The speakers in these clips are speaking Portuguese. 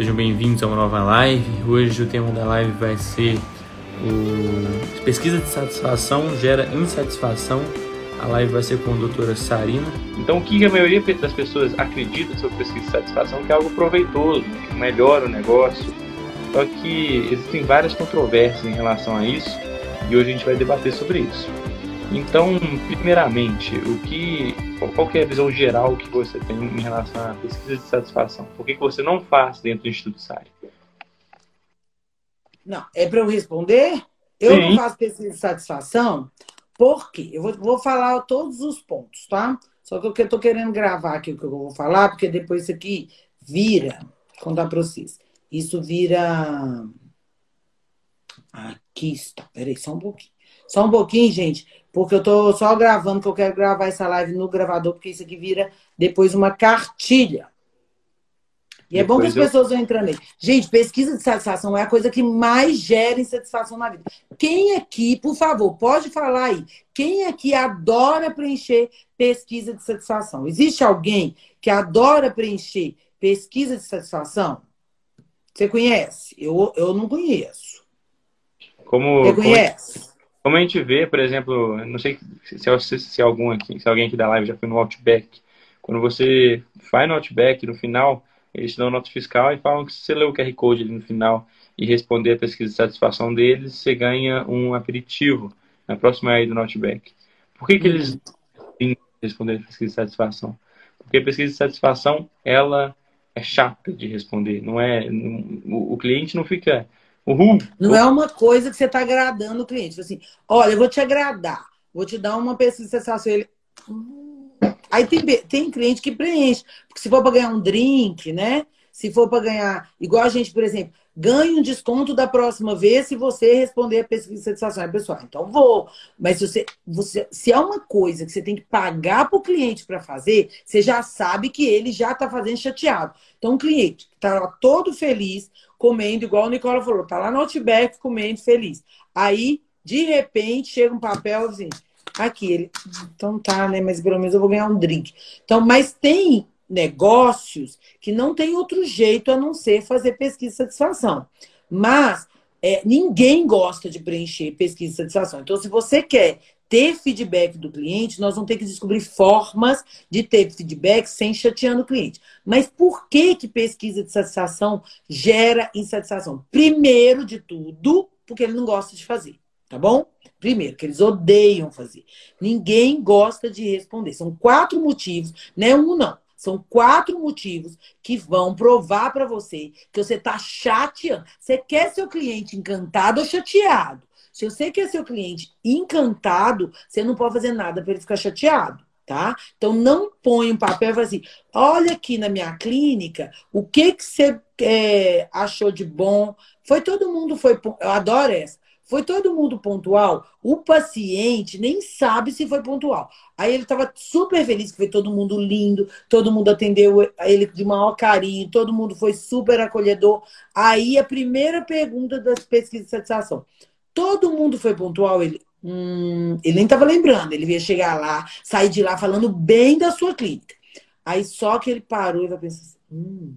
Sejam bem-vindos a uma nova live. Hoje o tema da live vai ser o pesquisa de satisfação gera insatisfação. A live vai ser com a doutora Sarina. Então, o que a maioria das pessoas acredita sobre pesquisa de satisfação que é algo proveitoso, que melhora o negócio. Só que existem várias controvérsias em relação a isso e hoje a gente vai debater sobre isso. Então, primeiramente, o que, qual que é a visão geral que você tem em relação à pesquisa de satisfação? Por que, que você não faz dentro do Instituto SARI? Não, é para eu responder? Eu Sim. não faço pesquisa de satisfação porque eu vou, vou, falar todos os pontos, tá? Só que eu estou querendo gravar aqui, o que eu vou falar, porque depois isso aqui vira, contar para vocês, isso vira. Aqui está, peraí, só um pouquinho. Só um pouquinho, gente, porque eu tô só gravando, que eu quero gravar essa live no gravador, porque isso aqui vira depois uma cartilha. E depois é bom que as eu... pessoas vão entrando aí. Gente, pesquisa de satisfação é a coisa que mais gera insatisfação na vida. Quem aqui, por favor, pode falar aí, quem aqui adora preencher pesquisa de satisfação? Existe alguém que adora preencher pesquisa de satisfação? Você conhece? Eu, eu não conheço. Como, Você conhece? Como como a gente vê, por exemplo, não sei se, se, algum aqui, se alguém aqui da live já foi no Outback. Quando você vai no Outback, no final, eles te dão nota fiscal e falam que se você ler o QR Code ali no final e responder a pesquisa de satisfação deles, você ganha um aperitivo na próxima aí do Outback. Por que, que eles que responder a pesquisa de satisfação? Porque a pesquisa de satisfação, ela é chata de responder. Não é, o cliente não fica Uhum. Não é uma coisa que você está agradando o cliente. Tipo assim, olha, eu vou te agradar, vou te dar uma pesquisa sensação. Ele. Hum. Aí tem, tem cliente que preenche. Porque se for para ganhar um drink, né? Se for para ganhar, igual a gente, por exemplo, ganhe um desconto da próxima vez se você responder a pesquisa de satisfação. Aí, pessoal, então vou. Mas se você, você se é uma coisa que você tem que pagar para o cliente para fazer, você já sabe que ele já está fazendo chateado. Então, um cliente que está todo feliz, comendo, igual o Nicola falou, tá lá no Outback comendo feliz. Aí, de repente, chega um papel assim, aqui, ele, então tá, né, mas pelo menos eu vou ganhar um drink. Então, mas tem negócios que não tem outro jeito a não ser fazer pesquisa de satisfação. Mas é, ninguém gosta de preencher pesquisa de satisfação. Então, se você quer ter feedback do cliente, nós vamos ter que descobrir formas de ter feedback sem chateando o cliente. Mas por que que pesquisa de satisfação gera insatisfação? Primeiro de tudo, porque ele não gosta de fazer, tá bom? Primeiro, que eles odeiam fazer. Ninguém gosta de responder. São quatro motivos, não é um não. São quatro motivos que vão provar para você que você está chateando. Você quer seu cliente encantado ou chateado? Se você quer seu cliente encantado, você não pode fazer nada para ele ficar chateado. Tá? Então não põe um papel e fala assim: olha aqui na minha clínica, o que que você é, achou de bom? Foi todo mundo foi, eu adoro essa. Foi todo mundo pontual? O paciente nem sabe se foi pontual. Aí ele estava super feliz que foi todo mundo lindo, todo mundo atendeu ele de maior carinho, todo mundo foi super acolhedor. Aí a primeira pergunta das pesquisas de satisfação: todo mundo foi pontual? Ele, hum, ele nem estava lembrando, ele ia chegar lá, sair de lá falando bem da sua clínica. Aí só que ele parou e vai pensar assim: hum,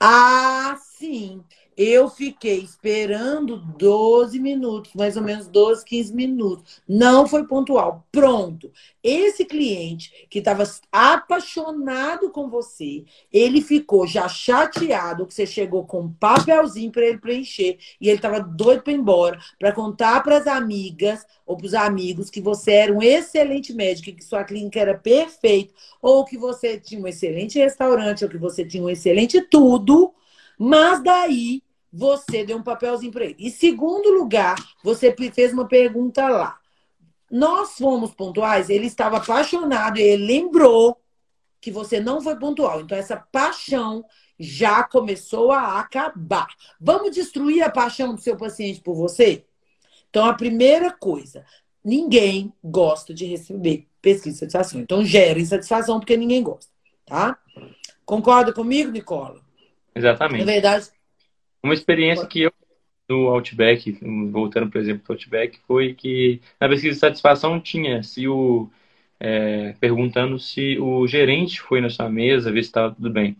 ah, sim. Eu fiquei esperando 12 minutos, mais ou menos 12, 15 minutos. Não foi pontual. Pronto. Esse cliente que estava apaixonado com você, ele ficou já chateado que você chegou com um papelzinho para ele preencher e ele estava doido para ir embora, para contar para as amigas ou para os amigos que você era um excelente médico, que sua clínica era perfeita, ou que você tinha um excelente restaurante, ou que você tinha um excelente tudo. Mas daí você deu um papelzinho para ele. E segundo lugar, você fez uma pergunta lá. Nós fomos pontuais, ele estava apaixonado e ele lembrou que você não foi pontual. Então, essa paixão já começou a acabar. Vamos destruir a paixão do seu paciente por você? Então, a primeira coisa, ninguém gosta de receber pesquisa de satisfação. Então, gera insatisfação porque ninguém gosta, tá? Concorda comigo, Nicola? Exatamente. Na verdade, uma experiência que eu no Outback, voltando por exemplo do Outback, foi que na pesquisa de satisfação tinha se o é, perguntando se o gerente foi na sua mesa ver se estava tudo bem.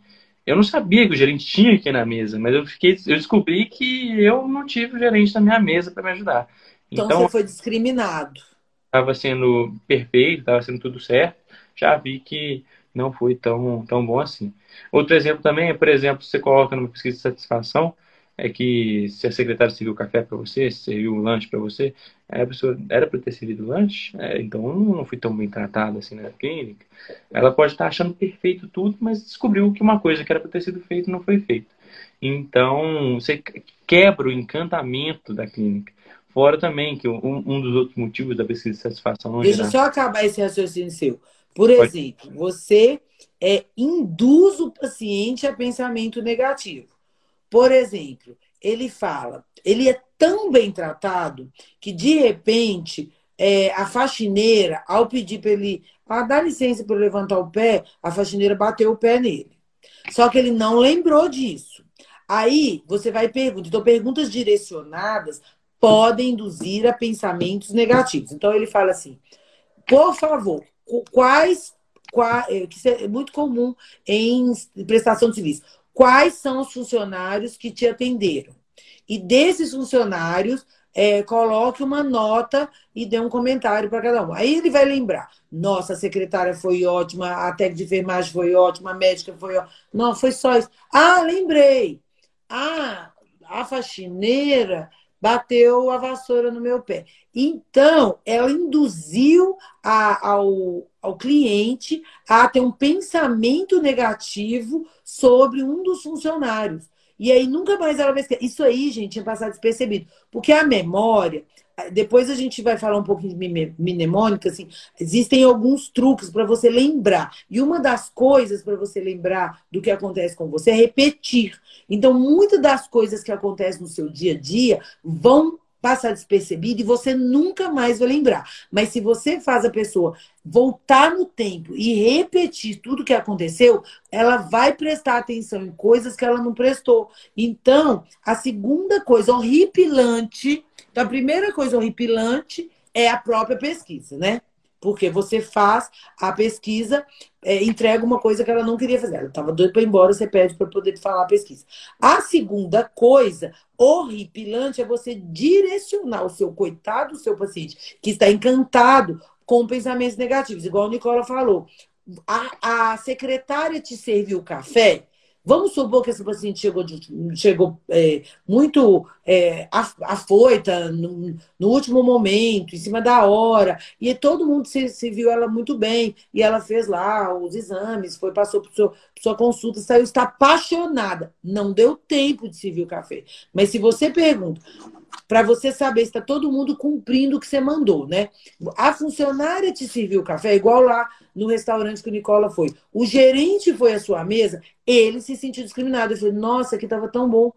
eu não sabia que o gerente tinha aqui na mesa, mas eu fiquei, eu descobri que eu não tive o gerente na minha mesa para me ajudar. Então, então, você foi discriminado. Estava sendo perfeito, estava sendo tudo certo. Já vi que não foi tão, tão bom assim. Outro exemplo também é, por exemplo, você coloca numa pesquisa de satisfação, é que se a secretária serviu café para você, se serviu um lanche para você, a pessoa era para ter servido lanche, é, então não fui tão bem tratada assim na clínica. Ela pode estar achando perfeito tudo, mas descobriu que uma coisa que era para ter sido feita não foi feita. Então, você quebra o encantamento da clínica. Fora também que um, um dos outros motivos da pesquisa de satisfação não Deixa eu só acabar esse raciocínio seu. Por exemplo, você é, induz o paciente a pensamento negativo. Por exemplo, ele fala, ele é tão bem tratado que de repente é, a faxineira, ao pedir para ele ah, dar licença para levantar o pé, a faxineira bateu o pé nele. Só que ele não lembrou disso. Aí você vai perguntar. Então, perguntas direcionadas podem induzir a pensamentos negativos. Então ele fala assim: por favor, quais, quais é, que é muito comum em prestação de serviço quais são os funcionários que te atenderam. E desses funcionários, é, coloque uma nota e dê um comentário para cada um. Aí ele vai lembrar: nossa, a secretária foi ótima, a técnica de enfermagem foi ótima, a médica foi ótima. Não, foi só isso. Ah, lembrei. Ah, a faxineira bateu a vassoura no meu pé. Então, ela induziu a, ao, ao cliente a ter um pensamento negativo sobre um dos funcionários. E aí nunca mais ela vai esquecer. Isso aí, gente, tinha passado despercebido. Porque a memória, depois a gente vai falar um pouquinho de mnemônica, assim, existem alguns truques para você lembrar. E uma das coisas para você lembrar do que acontece com você é repetir. Então, muitas das coisas que acontecem no seu dia a dia vão passar despercebido e você nunca mais vai lembrar. Mas se você faz a pessoa voltar no tempo e repetir tudo que aconteceu, ela vai prestar atenção em coisas que ela não prestou. Então, a segunda coisa horripilante, então a primeira coisa horripilante é a própria pesquisa, né? Porque você faz a pesquisa, é, entrega uma coisa que ela não queria fazer. Ela estava doida para ir embora, você pede para poder falar a pesquisa. A segunda coisa horripilante é você direcionar o seu coitado, o seu paciente, que está encantado com pensamentos negativos, igual a Nicola falou. A, a secretária te serviu café, Vamos supor que esse paciente chegou, de, chegou é, muito é, afoita no, no, último momento, em cima da hora, e todo mundo se, se, viu ela muito bem, e ela fez lá os exames, foi passou por, sua, sua consulta, saiu, está apaixonada. Não deu tempo de servir o café. Mas se você pergunta, para você saber se está todo mundo cumprindo o que você mandou, né? A funcionária te serviu o café, igual lá no restaurante que o Nicola foi. O gerente foi à sua mesa, ele se sentiu discriminado. Ele falou, nossa, aqui estava tão bom.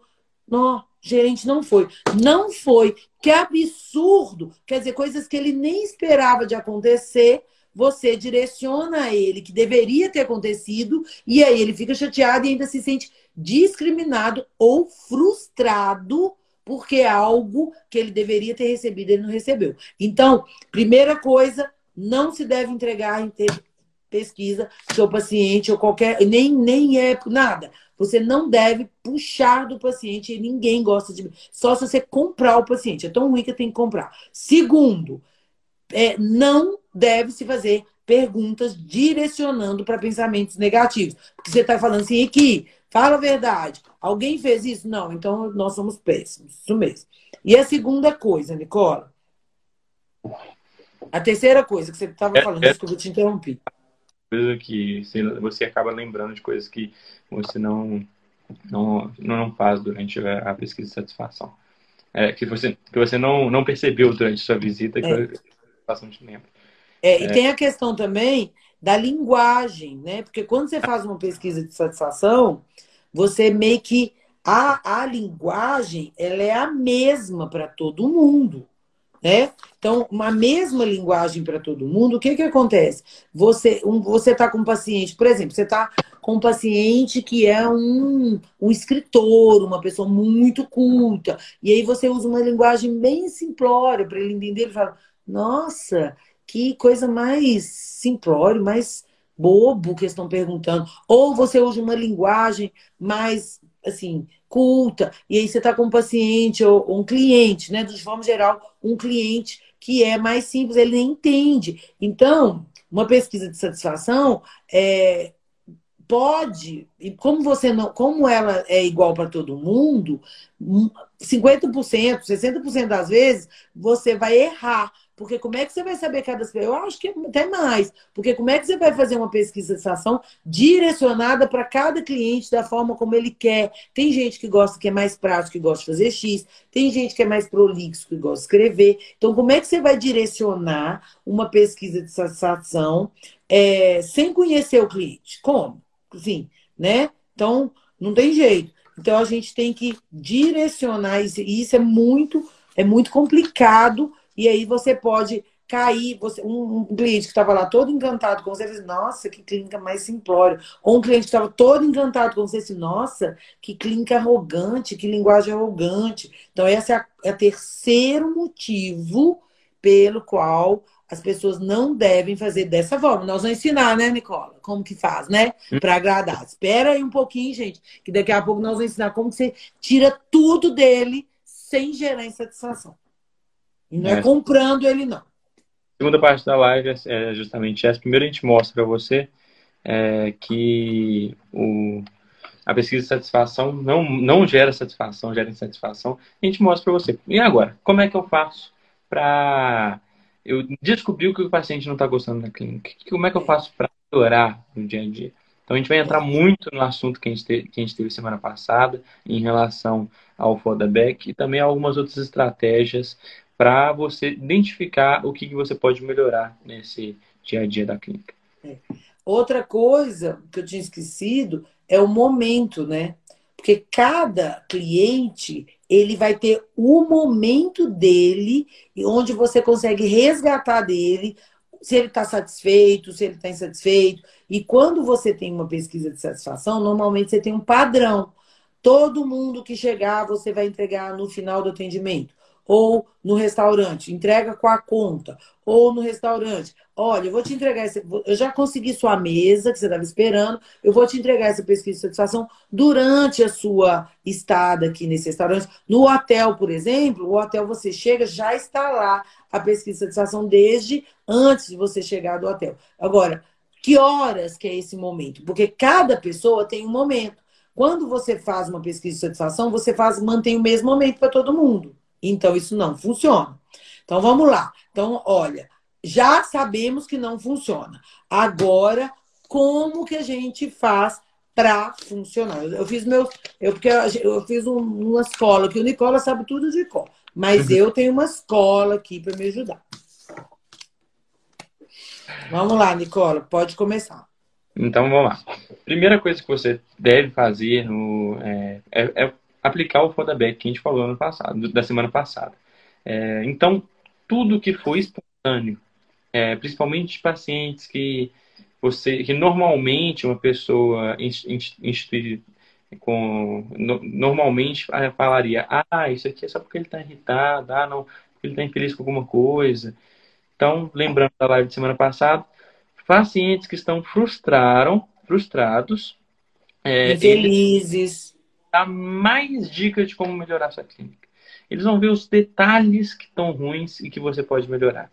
Não, gerente não foi. Não foi. Que absurdo! Quer dizer, coisas que ele nem esperava de acontecer, você direciona ele que deveria ter acontecido, e aí ele fica chateado e ainda se sente discriminado ou frustrado porque é algo que ele deveria ter recebido, ele não recebeu. Então, primeira coisa, não se deve entregar em pesquisa seu paciente ou qualquer, nem, nem é nada. Você não deve puxar do paciente, e ninguém gosta de. Só se você comprar o paciente. É tão ruim que tem que comprar. Segundo, é, não deve se fazer perguntas direcionando para pensamentos negativos. Porque você está falando assim, aqui, fala a verdade. Alguém fez isso? Não, então nós somos péssimos. Isso mesmo. E a segunda coisa, Nicola. A terceira coisa que você estava é, falando, é, desculpa, eu te interrompi. Coisa que você acaba lembrando de coisas que você não, não, não faz durante a pesquisa de satisfação. É, que você, que você não, não percebeu durante sua visita, que é. a satisfação te lembra. É, e é. tem a questão também da linguagem, né? Porque quando você faz uma pesquisa de satisfação, você meio que a, a linguagem ela é a mesma para todo mundo. Né? Então, uma mesma linguagem para todo mundo, o que, que acontece? Você um, você está com um paciente, por exemplo, você está com um paciente que é um, um escritor, uma pessoa muito culta, e aí você usa uma linguagem bem simplória para ele entender, ele fala, nossa, que coisa mais simplória, mais bobo que estão perguntando. Ou você usa uma linguagem mais, assim, culta, e aí você está com um paciente ou um cliente, né? De forma geral, um cliente que é mais simples, ele nem entende. Então, uma pesquisa de satisfação é, pode, e como você não, como ela é igual para todo mundo, 50%, 60% das vezes você vai errar. Porque como é que você vai saber cada Eu acho que até mais. Porque como é que você vai fazer uma pesquisa de satisfação direcionada para cada cliente da forma como ele quer? Tem gente que gosta que é mais prático, que gosta de fazer X. Tem gente que é mais prolixo, que gosta de escrever. Então, como é que você vai direcionar uma pesquisa de satisfação é, sem conhecer o cliente? Como? Sim, né? Então, não tem jeito. Então, a gente tem que direcionar isso. E isso é muito, é muito complicado e aí você pode cair, você, um, um cliente que estava lá todo encantado com você, disse, nossa, que clínica mais simplória. Ou um cliente que estava todo encantado com você, disse, nossa, que clínica arrogante, que linguagem arrogante. Então, esse é, é o terceiro motivo pelo qual as pessoas não devem fazer dessa forma. Nós vamos ensinar, né, Nicola? Como que faz, né? Para agradar. Espera aí um pouquinho, gente, que daqui a pouco nós vamos ensinar como você tira tudo dele sem gerar insatisfação. E não é, é comprando ele, não. Segunda parte da live é, é justamente essa. Primeiro a gente mostra para você é, que o, a pesquisa de satisfação não, não gera satisfação, gera insatisfação. A gente mostra para você. E agora, como é que eu faço para eu descobrir que o paciente não está gostando da clínica? Como é que eu faço para melhorar no dia a dia? Então a gente vai entrar muito no assunto que a gente teve, que a gente teve semana passada em relação ao Fodaback e também algumas outras estratégias para você identificar o que, que você pode melhorar nesse dia a dia da clínica. É. Outra coisa que eu tinha esquecido é o momento, né? Porque cada cliente ele vai ter o momento dele onde você consegue resgatar dele se ele está satisfeito, se ele está insatisfeito. E quando você tem uma pesquisa de satisfação, normalmente você tem um padrão. Todo mundo que chegar, você vai entregar no final do atendimento ou no restaurante, entrega com a conta, ou no restaurante, olha, eu vou te entregar esse, eu já consegui sua mesa que você estava esperando, eu vou te entregar essa pesquisa de satisfação durante a sua estada aqui nesse restaurante. No hotel, por exemplo, o hotel você chega, já está lá a pesquisa de satisfação desde antes de você chegar do hotel. Agora, que horas que é esse momento? Porque cada pessoa tem um momento. Quando você faz uma pesquisa de satisfação, você faz, mantém o mesmo momento para todo mundo. Então, isso não funciona. Então, vamos lá. Então, olha, já sabemos que não funciona. Agora, como que a gente faz para funcionar? Eu fiz meu. Eu, porque eu fiz um, uma escola que o Nicola sabe tudo de cor. Mas uhum. eu tenho uma escola aqui para me ajudar. Vamos lá, Nicola, pode começar. Então vamos lá. Primeira coisa que você deve fazer no, é, é, é aplicar o Fodaback que a gente falou no passado, da semana passada. É, então, tudo que foi espontâneo, é, principalmente pacientes que você, que normalmente uma pessoa institui com no, normalmente falaria, ah, isso aqui é só porque ele está irritado, ah, não, porque ele está infeliz com alguma coisa. Então, lembrando da live de semana passada, pacientes que estão frustraram, frustrados, é, infelizes, dar mais dicas de como melhorar sua clínica. Eles vão ver os detalhes que estão ruins e que você pode melhorar.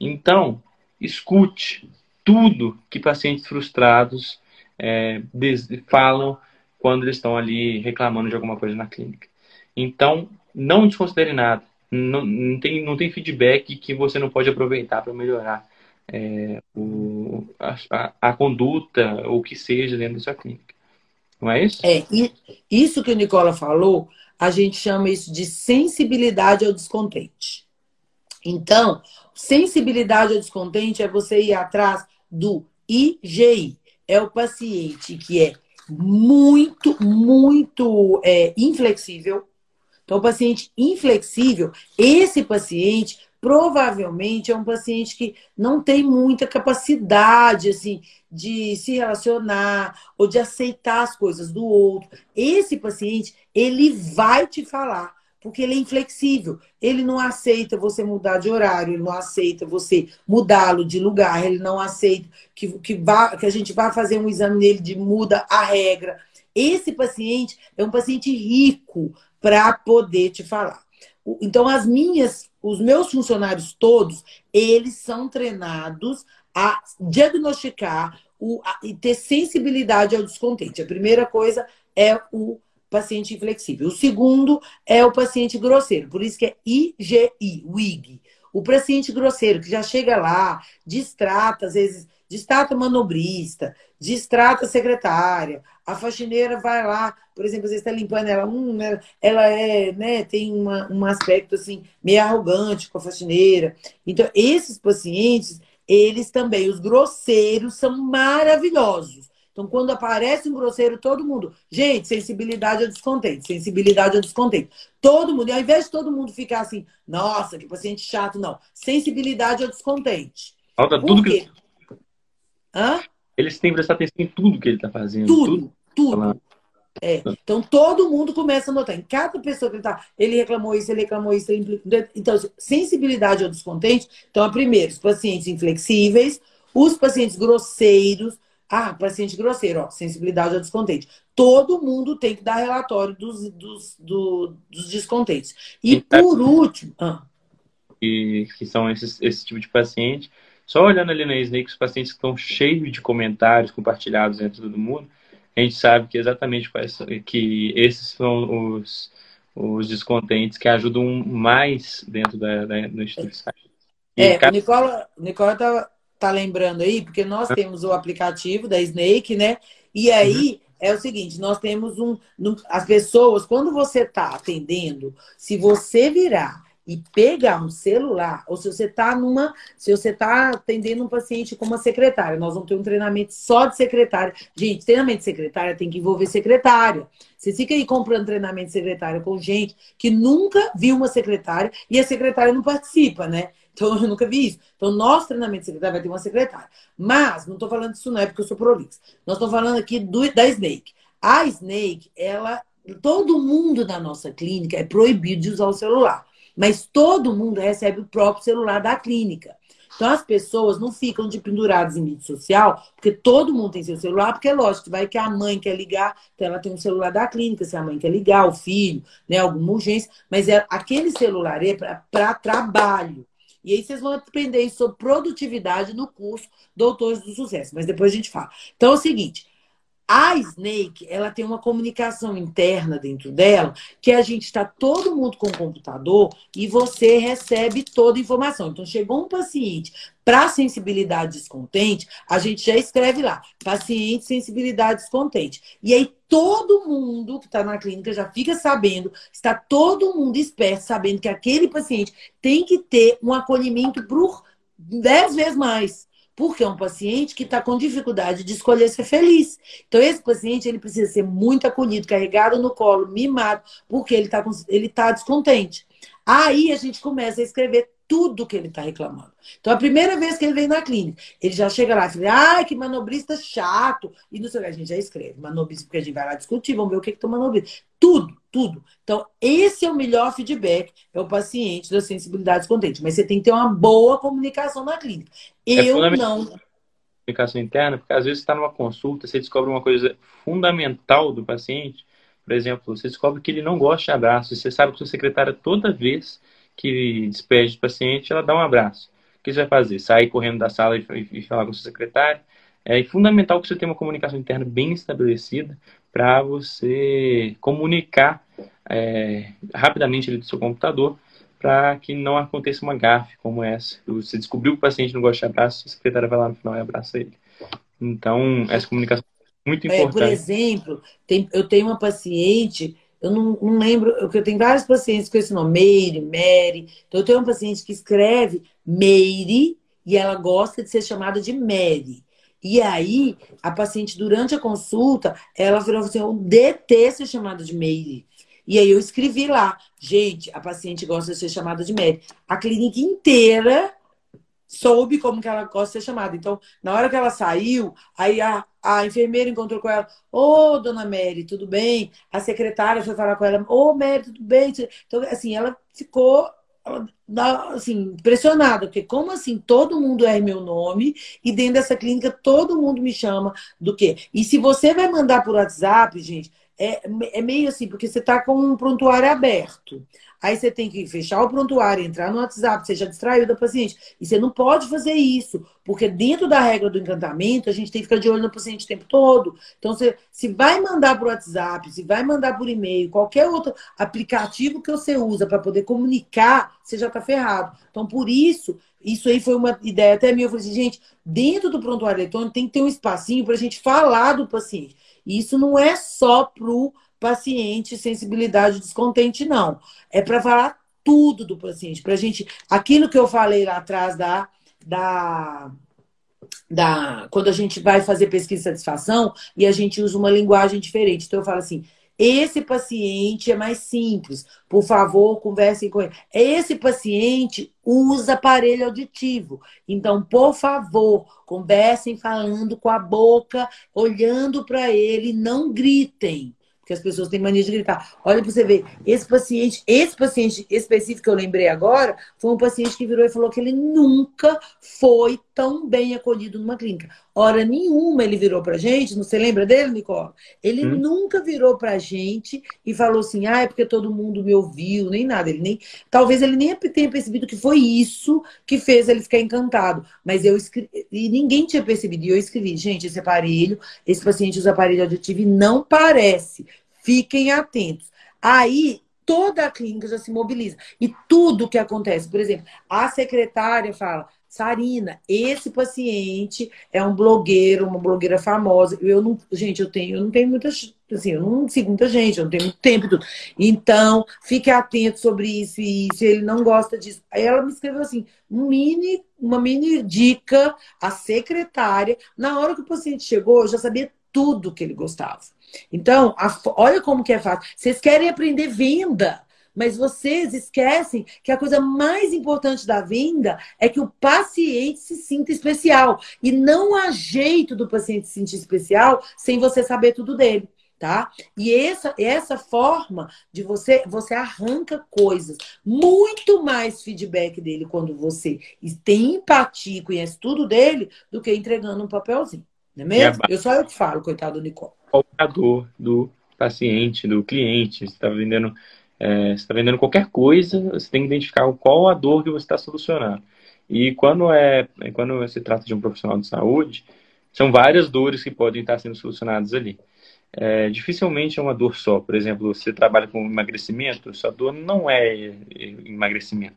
Então, escute tudo que pacientes frustrados é, falam quando eles estão ali reclamando de alguma coisa na clínica. Então, não desconsidere nada. Não, não, tem, não tem feedback que você não pode aproveitar para melhorar é, o, a, a, conduta ou o que seja dentro da sua clínica. Não é isso? É, isso que o Nicola falou, a gente chama isso de sensibilidade ao descontente. Então, sensibilidade ao descontente é você ir atrás do IGI. É o paciente que é muito, muito é, inflexível. Então, o paciente inflexível, esse paciente provavelmente é um paciente que não tem muita capacidade assim de se relacionar ou de aceitar as coisas do outro. Esse paciente, ele vai te falar Porque ele é inflexível. Ele não aceita você mudar de horário, ele não aceita você mudá-lo de lugar, ele não aceita que, que, vá, que a gente vá fazer um exame nele de muda a regra. Esse paciente é um paciente rico para poder te falar. Então, as minhas, os meus funcionários todos, eles são treinados a diagnosticar o, a, e ter sensibilidade ao descontente. A primeira coisa é o paciente inflexível. O segundo é o paciente grosseiro, por isso que é IGI, WIG. O paciente grosseiro, que já chega lá, distrata, às vezes, distrata manobrista, distrata secretária, a faxineira vai lá, por exemplo, vezes está limpando ela, hum, ela, ela é, né, tem uma, um aspecto assim, meio arrogante com a faxineira. Então, esses pacientes, eles também, os grosseiros, são maravilhosos. Então, quando aparece um grosseiro, todo mundo. Gente, sensibilidade ao descontente, sensibilidade ao descontente. Todo mundo, e ao invés de todo mundo ficar assim, nossa, que paciente chato, não. Sensibilidade ao descontente. Falta tudo que. Hã? Eles têm que prestar atenção em tudo que ele está fazendo. Tudo, tudo. tudo. É. Então todo mundo começa a notar. Em cada pessoa que ele tá, ele reclamou isso, ele reclamou isso, ele... Então, sensibilidade ao descontente. Então, a primeiro, os pacientes inflexíveis, os pacientes grosseiros. Ah, paciente grosseiro, ó, sensibilidade ao descontente. Todo mundo tem que dar relatório dos, dos, do, dos descontentes. E por último. Ah. E, que são esses, esse tipo de paciente. Só olhando ali na Snake, os pacientes que estão cheios de comentários compartilhados entre todo mundo a gente sabe que exatamente quais, que esses são os, os descontentes que ajudam mais dentro da, da, da instituição. é, cada... o Nicola, Nicola tá, tá lembrando aí, porque nós temos o aplicativo da Snake, né? E aí uhum. é o seguinte, nós temos um. As pessoas, quando você está atendendo, se você virar e pegar um celular, ou se você está numa, se você está atendendo um paciente com uma secretária, nós vamos ter um treinamento só de secretária. Gente, treinamento de secretária tem que envolver secretária. Você fica aí comprando treinamento de secretária com gente que nunca viu uma secretária e a secretária não participa, né? Então eu nunca vi isso. Então, nosso treinamento de secretária vai ter uma secretária. Mas, não estou falando disso não é porque eu sou prolixo. Nós estamos falando aqui do, da Snake. A Snake, ela. Todo mundo na nossa clínica é proibido de usar o celular. Mas todo mundo recebe o próprio celular da clínica. Então as pessoas não ficam de penduradas em mídia social, porque todo mundo tem seu celular, porque é lógico, vai que a mãe quer ligar, então ela tem um celular da clínica, se a mãe quer ligar, o filho, né, alguma urgência, mas é, aquele celular é para trabalho. E aí vocês vão aprender sobre produtividade no curso Doutores do Sucesso, mas depois a gente fala. Então é o seguinte, a Snake, ela tem uma comunicação interna dentro dela, que a gente está todo mundo com o computador e você recebe toda a informação. Então, chegou um paciente para sensibilidade descontente, a gente já escreve lá, paciente sensibilidade descontente. E aí todo mundo que está na clínica já fica sabendo, está todo mundo esperto, sabendo que aquele paciente tem que ter um acolhimento por dez vezes mais porque é um paciente que está com dificuldade de escolher ser feliz. Então, esse paciente ele precisa ser muito acolhido, carregado no colo, mimado, porque ele está ele tá descontente. Aí a gente começa a escrever tudo que ele está reclamando. Então, a primeira vez que ele vem na clínica, ele já chega lá e fala, ai, que manobrista chato. E não sei o que, a gente já escreve. Manobrista, porque a gente vai lá discutir, vamos ver o que que tá manobrista. Tudo, tudo. Então, esse é o melhor feedback, é o paciente da sensibilidade descontente. Mas você tem que ter uma boa comunicação na clínica. É Eu é não... Comunicação interna, porque às vezes você está numa consulta, você descobre uma coisa fundamental do paciente, por exemplo, você descobre que ele não gosta de abraço, você sabe que sua secretária toda vez que despede o paciente, ela dá um abraço. O que você vai fazer? Sair correndo da sala e, e falar com o seu secretário? É fundamental que você tenha uma comunicação interna bem estabelecida para você comunicar é, rapidamente ali do seu computador para que não aconteça uma gafe como essa. Você descobriu que o paciente não gosta de abraço, a secretária vai lá no final e abraça ele. Então, essa comunicação é muito importante. É, por exemplo, tem, eu tenho uma paciente eu não, não lembro, eu tenho vários pacientes com esse nome, Meire, Mary. Então, eu tenho uma paciente que escreve Meire e ela gosta de ser chamada de Mary. E aí, a paciente, durante a consulta, ela falou assim: eu detesto ser chamada de Meire. E aí eu escrevi lá, gente, a paciente gosta de ser chamada de Mary. A clínica inteira soube como que ela gosta de ser chamada. Então, na hora que ela saiu, aí a, a enfermeira encontrou com ela, ô, oh, dona Mary, tudo bem? A secretária foi falar com ela, ô, oh, Mary, tudo bem? Então, assim, ela ficou assim, impressionada, porque como assim todo mundo é meu nome e dentro dessa clínica todo mundo me chama do quê? E se você vai mandar por WhatsApp, gente, é, é meio assim, porque você está com um prontuário aberto. Aí você tem que fechar o prontuário, entrar no WhatsApp, você já distraiu da paciente. E você não pode fazer isso, porque dentro da regra do encantamento, a gente tem que ficar de olho no paciente o tempo todo. Então, você, se vai mandar por WhatsApp, se vai mandar por e-mail, qualquer outro aplicativo que você usa para poder comunicar, você já está ferrado. Então, por isso, isso aí foi uma ideia até minha. Eu falei assim, gente, dentro do prontuário eletrônico tem que ter um espacinho para a gente falar do paciente. E isso não é só para o paciente sensibilidade descontente, não. É para falar tudo do paciente, para gente. Aquilo que eu falei lá atrás da, da, da. Quando a gente vai fazer pesquisa de satisfação e a gente usa uma linguagem diferente. Então eu falo assim. Esse paciente é mais simples. Por favor, conversem com ele. Esse paciente usa aparelho auditivo. Então, por favor, conversem falando com a boca, olhando para ele, não gritem porque as pessoas têm mania de gritar. Olha para você ver, esse paciente, esse paciente específico que eu lembrei agora, foi um paciente que virou e falou que ele nunca foi tão bem acolhido numa clínica. Hora nenhuma ele virou pra gente, não você lembra dele, Nicole? Ele hum. nunca virou pra gente e falou assim: "Ah, é porque todo mundo me ouviu", nem nada. Ele nem, talvez ele nem tenha percebido que foi isso que fez ele ficar encantado, mas eu escrevi, e ninguém tinha percebido. E eu escrevi: "Gente, esse aparelho, esse paciente usa aparelho auditivo e não parece Fiquem atentos. Aí toda a clínica já se mobiliza. E tudo que acontece, por exemplo, a secretária fala: Sarina, esse paciente é um blogueiro, uma blogueira famosa. Eu não, gente, eu tenho, eu não tenho muita, assim, eu não sigo muita gente, eu não tenho muito tempo tudo. Então, fique atento sobre isso e se ele não gosta disso. Aí ela me escreveu assim, um mini, uma mini dica à secretária. Na hora que o paciente chegou, eu já sabia tudo que ele gostava. Então, a, olha como que é fácil. Vocês querem aprender venda, mas vocês esquecem que a coisa mais importante da venda é que o paciente se sinta especial. E não há jeito do paciente se sentir especial sem você saber tudo dele. Tá? E essa, essa forma de você, você arranca coisas, muito mais feedback dele quando você tem empatia, conhece tudo dele, do que entregando um papelzinho. Não é mesmo? Eu só eu que falo, coitado do Nicole é a dor do paciente, do cliente. Você está vendendo, é, está vendendo qualquer coisa, você tem que identificar qual a dor que você está solucionando. E quando é, quando se trata de um profissional de saúde, são várias dores que podem estar sendo solucionadas ali. É, dificilmente é uma dor só. Por exemplo, você trabalha com emagrecimento, sua dor não é emagrecimento.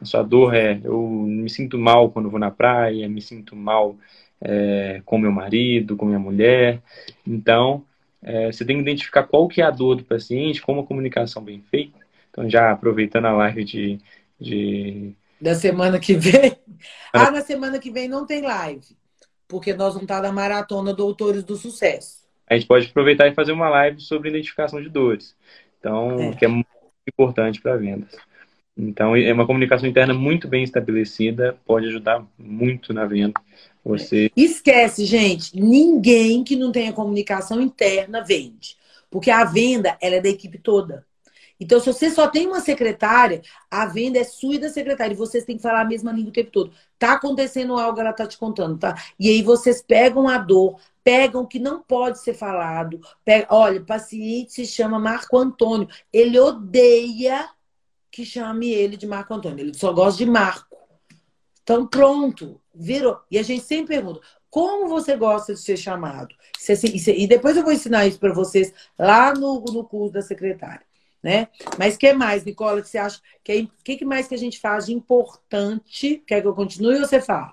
A sua dor é eu me sinto mal quando vou na praia, me sinto mal é, com meu marido, com minha mulher. Então, é, você tem que identificar qual que é a dor do paciente, como a comunicação bem feita. Então, já aproveitando a live de... de... Da semana que vem? Ah, na semana que vem não tem live, porque nós vamos estar na maratona Doutores do Sucesso. A gente pode aproveitar e fazer uma live sobre identificação de dores. Então, é. que é muito importante para vendas. Então, é uma comunicação interna muito bem estabelecida, pode ajudar muito na venda. Você... Esquece, gente, ninguém que não tenha comunicação interna vende. Porque a venda, ela é da equipe toda. Então, se você só tem uma secretária, a venda é sua e da secretária. E vocês têm que falar a mesma língua o tempo todo. Tá acontecendo algo, ela tá te contando, tá? E aí vocês pegam a dor, pegam o que não pode ser falado. Pega, olha, o paciente se chama Marco Antônio. Ele odeia que chame ele de Marco Antônio. Ele só gosta de Marco. Então, pronto, virou. E a gente sempre pergunta: como você gosta de ser chamado? E depois eu vou ensinar isso para vocês lá no, no curso da secretária. Né? Mas o que mais, Nicola, que você acha que é, que, que mais que a gente faz de importante? Quer que eu continue ou você fala?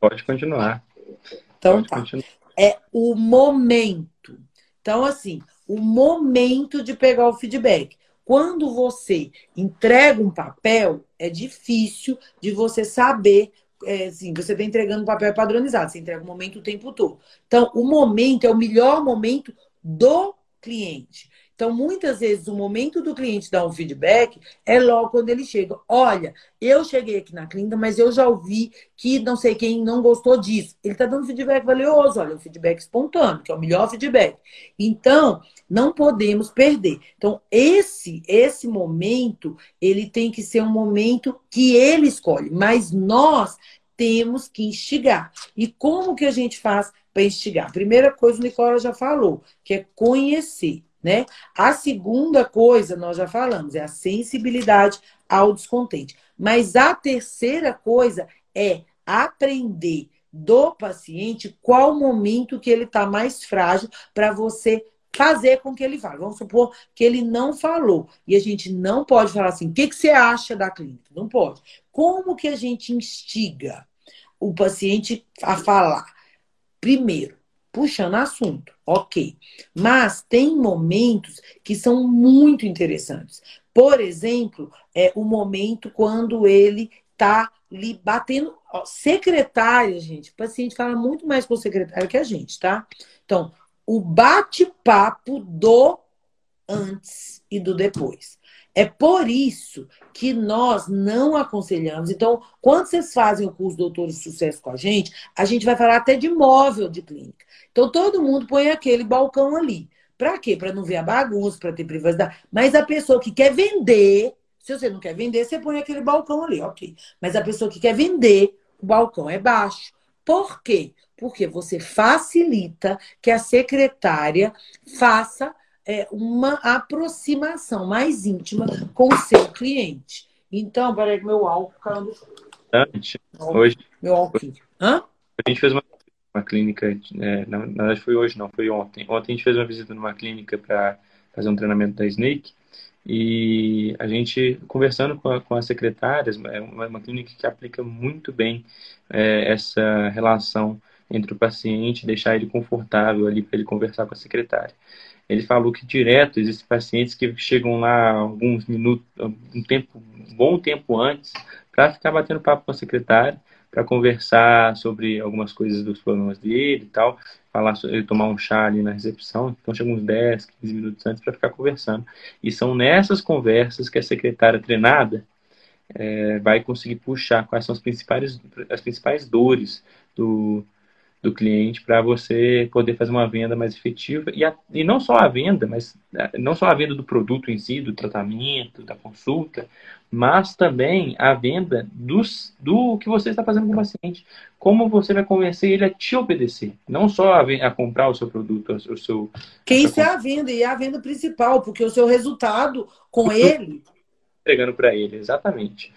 Pode continuar. Então Pode tá. Continuar. É o momento. Então, assim, o momento de pegar o feedback. Quando você entrega um papel, é difícil de você saber. É, assim, você está entregando um papel padronizado, você entrega o momento o tempo todo. Então, o momento é o melhor momento do cliente. Então, muitas vezes, o momento do cliente dar um feedback é logo quando ele chega. Olha, eu cheguei aqui na clínica, mas eu já ouvi que não sei quem não gostou disso. Ele está dando feedback valioso, olha, um feedback espontâneo, que é o melhor feedback. Então, não podemos perder. Então, esse, esse momento, ele tem que ser um momento que ele escolhe, mas nós temos que instigar. E como que a gente faz para instigar? Primeira coisa, o Nicola já falou, que é conhecer. Né? A segunda coisa, nós já falamos, é a sensibilidade ao descontente. Mas a terceira coisa é aprender do paciente qual momento que ele está mais frágil para você fazer com que ele fale. Vamos supor que ele não falou. E a gente não pode falar assim, o que, que você acha da clínica? Não pode. Como que a gente instiga o paciente a falar? Primeiro, puxando assunto, ok. Mas tem momentos que são muito interessantes. Por exemplo, é o momento quando ele está lhe batendo. Ó, secretária, gente, o paciente fala muito mais com o secretário que a gente, tá? Então, o bate-papo do antes e do depois. É por isso que nós não aconselhamos. Então, quando vocês fazem o curso Doutor de Sucesso com a gente, a gente vai falar até de móvel de clínica. Então, todo mundo põe aquele balcão ali. Para quê? Para não ver a bagunça, para ter privacidade. Mas a pessoa que quer vender, se você não quer vender, você põe aquele balcão ali, ok. Mas a pessoa que quer vender, o balcão é baixo. Por quê? Porque você facilita que a secretária faça é, uma aproximação mais íntima com o seu cliente. Então, peraí que meu álcool caiu Hoje, meu álcool. Hã? A gente fez uma, uma clínica, é, na, na verdade foi hoje, não, foi ontem. Ontem a gente fez uma visita numa clínica para fazer um treinamento da Snake e a gente conversando com, a, com as secretárias, é uma, uma, clínica que aplica muito bem é, essa relação entre o paciente, deixar ele confortável ali para ele conversar com a secretária. Ele falou que direto existem pacientes que chegam lá alguns minutos, um tempo, um bom tempo antes, para ficar batendo papo com a secretária, para conversar sobre algumas coisas dos problemas dele e tal, falar sobre, tomar um chá ali na recepção. Então chega uns 10, 15 minutos antes para ficar conversando. E são nessas conversas que a secretária treinada é, vai conseguir puxar quais são as principais, as principais dores do, do cliente para você poder fazer uma venda mais efetiva e, a, e não só a venda, mas é, não só a venda do produto em si, do tratamento, da consulta, mas também a venda dos, do que você está fazendo com o paciente. Como você vai convencer ele a te obedecer, não só a, a comprar o seu produto, o seu. Que isso é a venda e é a venda principal, porque o seu resultado com ele. Entregando para ele, exatamente.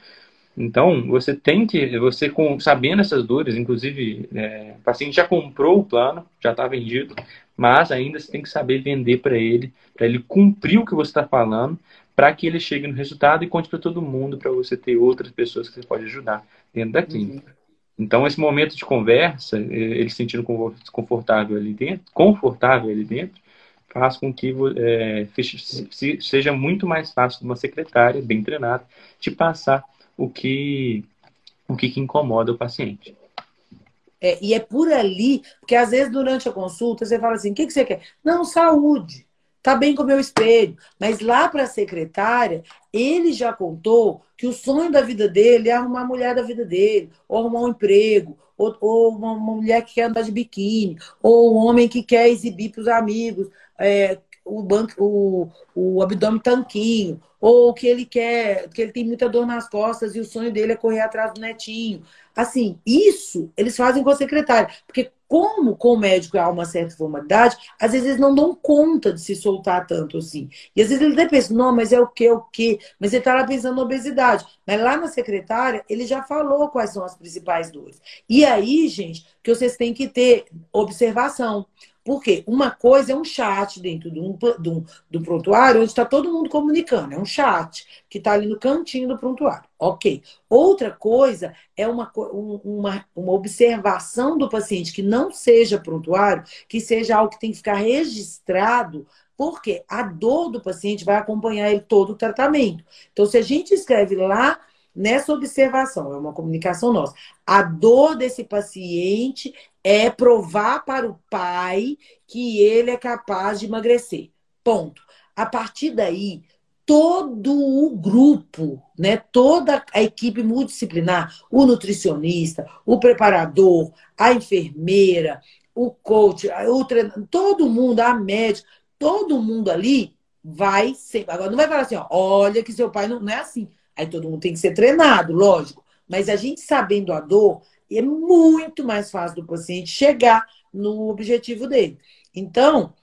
Então, você tem que, você com, sabendo essas dores, inclusive, é, o paciente já comprou o plano, já está vendido, mas ainda você tem que saber vender para ele, para ele cumprir o que você está falando, para que ele chegue no resultado e conte para todo mundo, para você ter outras pessoas que você pode ajudar dentro da clínica. Uhum. Então, esse momento de conversa, ele se sentindo confortável ali dentro, confortável ali dentro, faz com que é, seja muito mais fácil de uma secretária bem treinada te passar o que, o que, que incomoda o paciente. É, e é por ali, porque às vezes durante a consulta você fala assim: o que, que você quer? Não, saúde. Tá bem com o meu espelho. Mas lá para a secretária, ele já contou que o sonho da vida dele é arrumar a mulher da vida dele, ou arrumar um emprego, ou, ou uma, uma, mulher que quer andar de biquíni, ou um homem que quer exibir para os amigos é, o, banco, o, o abdômen tanquinho, ou que ele quer, que ele tem muita dor nas costas e o sonho dele é correr atrás do netinho. Assim, isso eles fazem com a secretária. Porque, como com o médico há uma certa formalidade, às vezes eles não dão conta de se soltar tanto assim. E às vezes ele até pensa, não, mas é o quê, o quê? Mas ele está lá pensando na obesidade. Mas lá na secretária, ele já falou quais são as principais dores. E aí, gente, que vocês têm que ter observação. Porque uma coisa é um chat dentro de um, de um, do prontuário, onde está todo mundo comunicando. É um chat que está ali no cantinho do prontuário. Ok. Outra coisa é uma, uma, uma observação do paciente que não seja prontuário, que seja algo que tem que ficar registrado porque a dor do paciente vai acompanhar ele todo o tratamento. Então, se a gente escreve lá nessa observação, é uma comunicação nossa, a dor desse paciente é provar para o pai que ele é capaz de emagrecer. Ponto. A partir daí, todo o grupo, né, toda a equipe multidisciplinar, o nutricionista, o preparador, a enfermeira, o coach, o treinador, todo mundo, a médica, todo mundo ali vai ser. Agora não vai falar assim, ó, olha que seu pai não, não é assim. Aí todo mundo tem que ser treinado, lógico. Mas a gente sabendo a dor, é muito mais fácil do paciente chegar no objetivo dele. Então,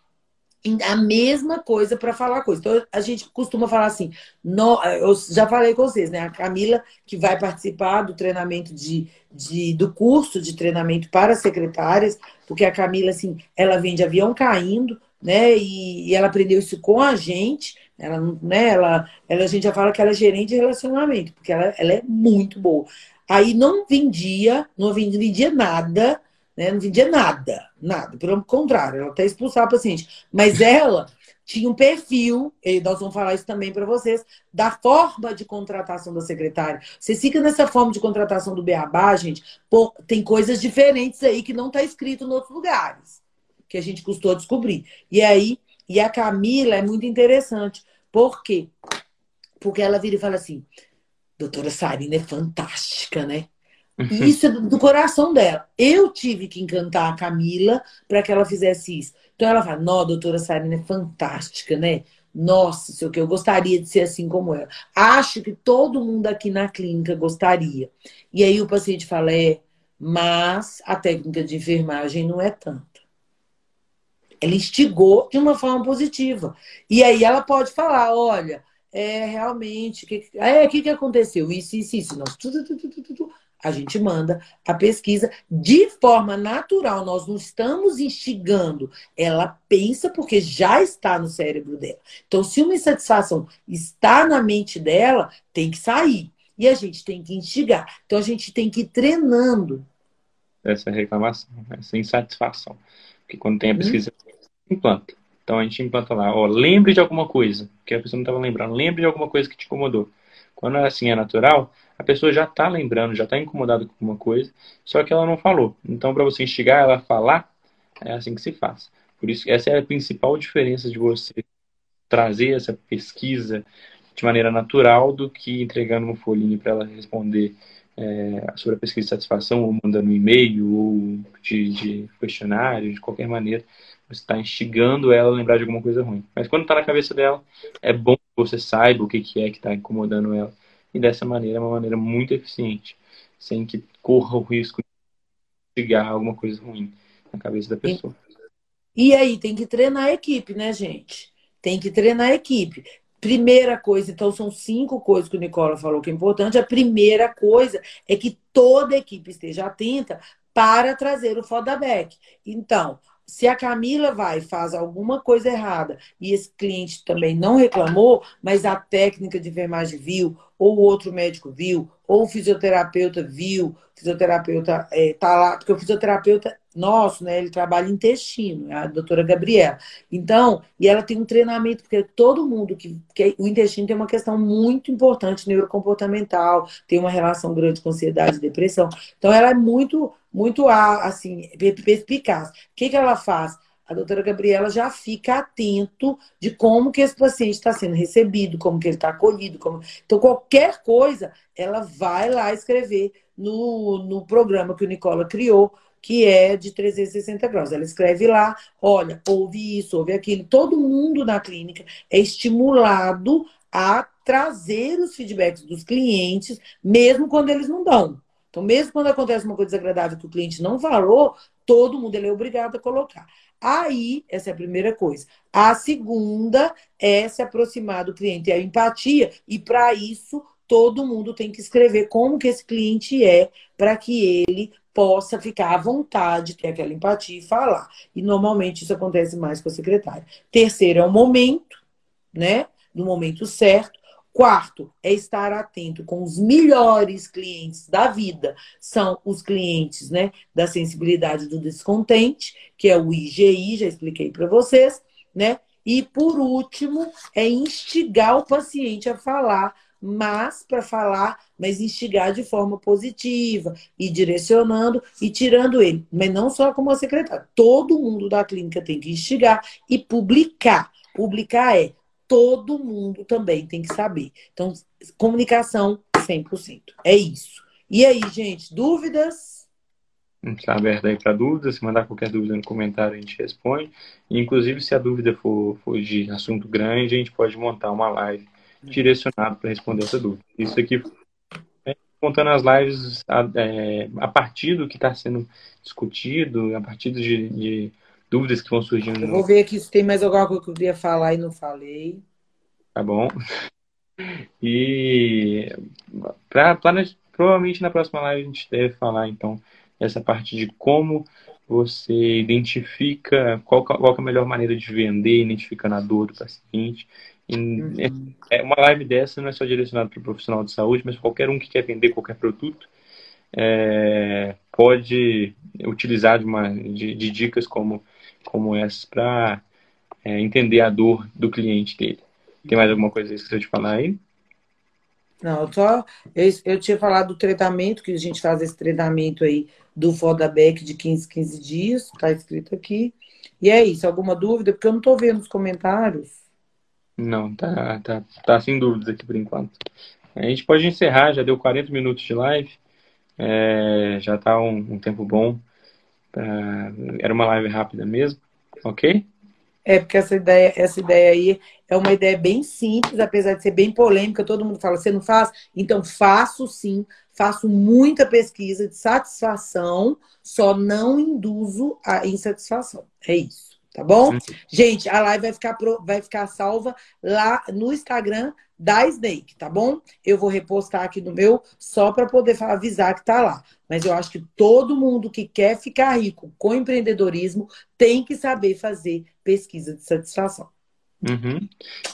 a mesma coisa para falar coisa. Então, a gente costuma falar assim, no, eu já falei com vocês, né? A Camila, que vai participar do treinamento de, de, do curso de treinamento para secretárias, porque a Camila, assim, ela vem de avião caindo, né? E, e ela aprendeu isso com a gente. Ela, né, ela, ela, a gente já fala que ela é gerente de relacionamento, porque ela, ela é muito boa. Aí não vendia, não vendia nada, né? Não vendia nada, nada. Pelo contrário, ela até expulsava paciente. Mas ela tinha um perfil, e nós vamos falar isso também para vocês, da forma de contratação da secretária. Você fica nessa forma de contratação do Beabá, gente, pô, tem coisas diferentes aí que não está escrito em outros lugares, que a gente custou descobrir. E aí, e a Camila é muito interessante. Por quê? Porque ela vira e fala assim, doutora Sarina é fantástica, né? E isso é do coração dela. Eu tive que encantar a Camila para que ela fizesse isso. Então ela fala: Não, doutora Sarina é fantástica, né? Nossa, sei o que, eu gostaria de ser assim como ela. Acho que todo mundo aqui na clínica gostaria. E aí o paciente fala: É, mas a técnica de enfermagem não é tanto. Ela instigou de uma forma positiva. E aí ela pode falar: Olha, é realmente, que, é, o que, que aconteceu? Isso, isso, isso. Nós, a gente manda a pesquisa de forma natural, nós não estamos instigando. Ela pensa porque já está no cérebro dela. Então, se uma insatisfação está na mente dela, tem que sair. E a gente tem que instigar. Então, a gente tem que ir treinando. Essa reclamação, essa insatisfação. Porque quando tem a pesquisa, hum. implanta. Então, a gente implanta lá, ó, lembre de alguma coisa, que a pessoa não estava lembrando. Lembre de alguma coisa que te incomodou. Quando assim é natural, a pessoa já está lembrando, já está incomodada com alguma coisa, só que ela não falou. Então, para você instigar ela a falar, é assim que se faz. Por isso, essa é a principal diferença de você trazer essa pesquisa de maneira natural do que entregando uma folhinha para ela responder é, sobre a pesquisa de satisfação, ou mandando um e-mail, ou de, de questionário, de qualquer maneira. Você está instigando ela a lembrar de alguma coisa ruim. Mas quando está na cabeça dela, é bom que você saiba o que, que é que está incomodando ela e dessa maneira é uma maneira muito eficiente, sem que corra o risco de chegar alguma coisa ruim na cabeça da pessoa. E, e aí, tem que treinar a equipe, né, gente? Tem que treinar a equipe. Primeira coisa, então são cinco coisas que o Nicola falou que é importante. A primeira coisa é que toda a equipe esteja atenta para trazer o feedback. Então, se a Camila vai faz alguma coisa errada e esse cliente também não reclamou, mas a técnica de enfermagem viu, ou outro médico viu, ou o fisioterapeuta viu, fisioterapeuta é, tá lá, porque o fisioterapeuta nosso, né, ele trabalha intestino, é a doutora Gabriela. Então, e ela tem um treinamento, porque todo mundo que, que o intestino tem uma questão muito importante neurocomportamental, tem uma relação grande com ansiedade e depressão. Então, ela é muito, muito assim, perspicaz. O que, que ela faz? a doutora Gabriela já fica atento de como que esse paciente está sendo recebido, como que ele está acolhido. Como... Então, qualquer coisa, ela vai lá escrever no, no programa que o Nicola criou, que é de 360 graus. Ela escreve lá, olha, ouve isso, ouve aquilo. Todo mundo na clínica é estimulado a trazer os feedbacks dos clientes, mesmo quando eles não dão. Então, mesmo quando acontece uma coisa desagradável que o cliente não falou, todo mundo ele é obrigado a colocar. Aí, essa é a primeira coisa. A segunda é se aproximar do cliente, é a empatia. E para isso, todo mundo tem que escrever como que esse cliente é, para que ele possa ficar à vontade, ter aquela empatia e falar. E normalmente isso acontece mais com a secretária. Terceiro é o momento, né? No momento certo. Quarto é estar atento com os melhores clientes da vida. São os clientes né, da sensibilidade do descontente, que é o IGI, já expliquei para vocês, né? E por último, é instigar o paciente a falar, mas para falar, mas instigar de forma positiva, e direcionando e tirando ele. Mas não só como a secretária. Todo mundo da clínica tem que instigar e publicar publicar é todo mundo também tem que saber. Então, comunicação 100%. É isso. E aí, gente, dúvidas? Está aberto aí para dúvidas. Se mandar qualquer dúvida no comentário, a gente responde. inclusive, se a dúvida for, for de assunto grande, a gente pode montar uma live direcionada para responder essa dúvida. Isso aqui é contando as lives a, é, a partir do que está sendo discutido, a partir de, de dúvidas que vão surgindo. Eu vou ver aqui se tem mais alguma coisa que eu queria falar e não falei. Tá bom. E pra, provavelmente na próxima live a gente deve falar então essa parte de como você identifica qual, qual é a melhor maneira de vender, identificando a dor do paciente. Uhum. É, uma live dessa não é só direcionada para o profissional de saúde, mas qualquer um que quer vender qualquer produto é, pode utilizar de, uma, de, de dicas como como essa para é, entender a dor do cliente dele. Tem mais alguma coisa que você te falar aí? Não, só eu, eu, tinha falado do treinamento, que a gente faz esse treinamento aí do Fodaback de 15, 15 dias, tá escrito aqui. E é isso, alguma dúvida? Porque eu não tô vendo os comentários. Não, tá, tá, tá sem dúvidas aqui por enquanto. A gente pode encerrar, já deu 40 minutos de live, é, já tá um, um tempo bom. Pra... Era uma live rápida mesmo, ok? É, porque essa ideia, essa ideia aí é uma ideia bem simples, apesar de ser bem polêmica. Todo mundo fala, você não faz? Então, faço sim, faço muita pesquisa de satisfação, só não induzo a insatisfação. É isso, tá bom? Sim. Gente, a live vai ficar, pro, vai ficar salva lá no Instagram da Snake, tá bom? Eu vou repostar aqui no meu só para poder avisar que tá lá. Mas eu acho que todo mundo que quer ficar rico com empreendedorismo tem que saber fazer pesquisa de satisfação. Uhum.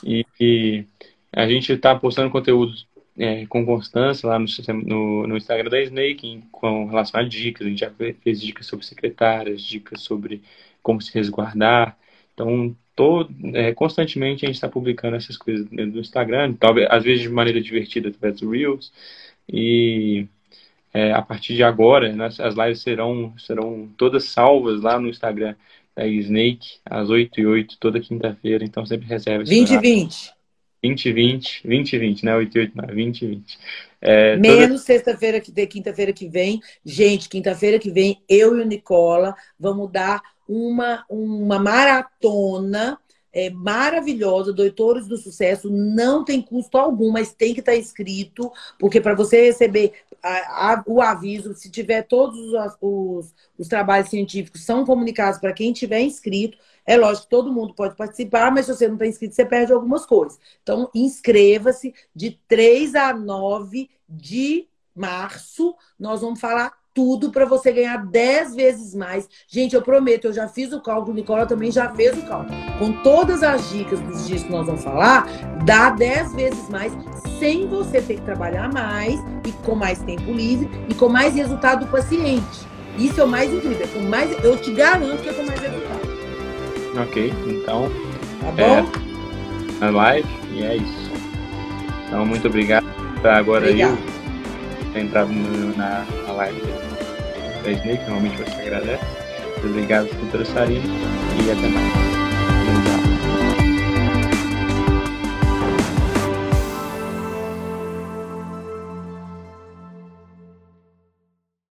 E, e, a gente está postando conteúdo é, com constância lá no, no, no, Instagram da Snake com relação a dicas. A gente já fez dicas sobre secretárias, dicas sobre como se resguardar. Então, todo, é, constantemente a gente está publicando essas coisas no Instagram, talvez às vezes de maneira divertida através do Reels. E é, a partir de agora, né, as lives serão, serão todas salvas lá no Instagram da Snake, às 8 e 8 toda quinta-feira. Então sempre reserva. 20 e 20. 20 e 20, 20 e 20, né? 8 e 8, não, 20 e 20. É, Menos toda... sexta-feira, que quinta-feira que vem. Gente, quinta-feira que vem, eu e o Nicola vamos dar uma, uma maratona é maravilhosa, Doutores do Sucesso, não tem custo algum, mas tem que estar inscrito, porque para você receber a, o aviso, se tiver todos os, os, os trabalhos científicos são comunicados para quem tiver inscrito, é lógico que todo mundo pode participar, mas se você não está inscrito, você perde algumas coisas. Então, inscreva-se de 3 a 9 de março. Nós vamos falar tudo para você ganhar 10 vezes mais. Gente, eu prometo, eu já fiz o cálculo, o Nicola também já fez o cálculo. Com todas as dicas dos dias que nós vamos falar, dá 10 vezes mais sem você ter que trabalhar mais e com mais tempo livre e com mais resultado do paciente. Isso é o mais incrível. Com mais, eu te garanto que é com mais resultado. Ok, então. Tá bom? É, a live e é isso. Então, muito obrigado. Agora Obrigado. eu entrar na live da Snake, normalmente você agradece. Obrigado por essa e até mais.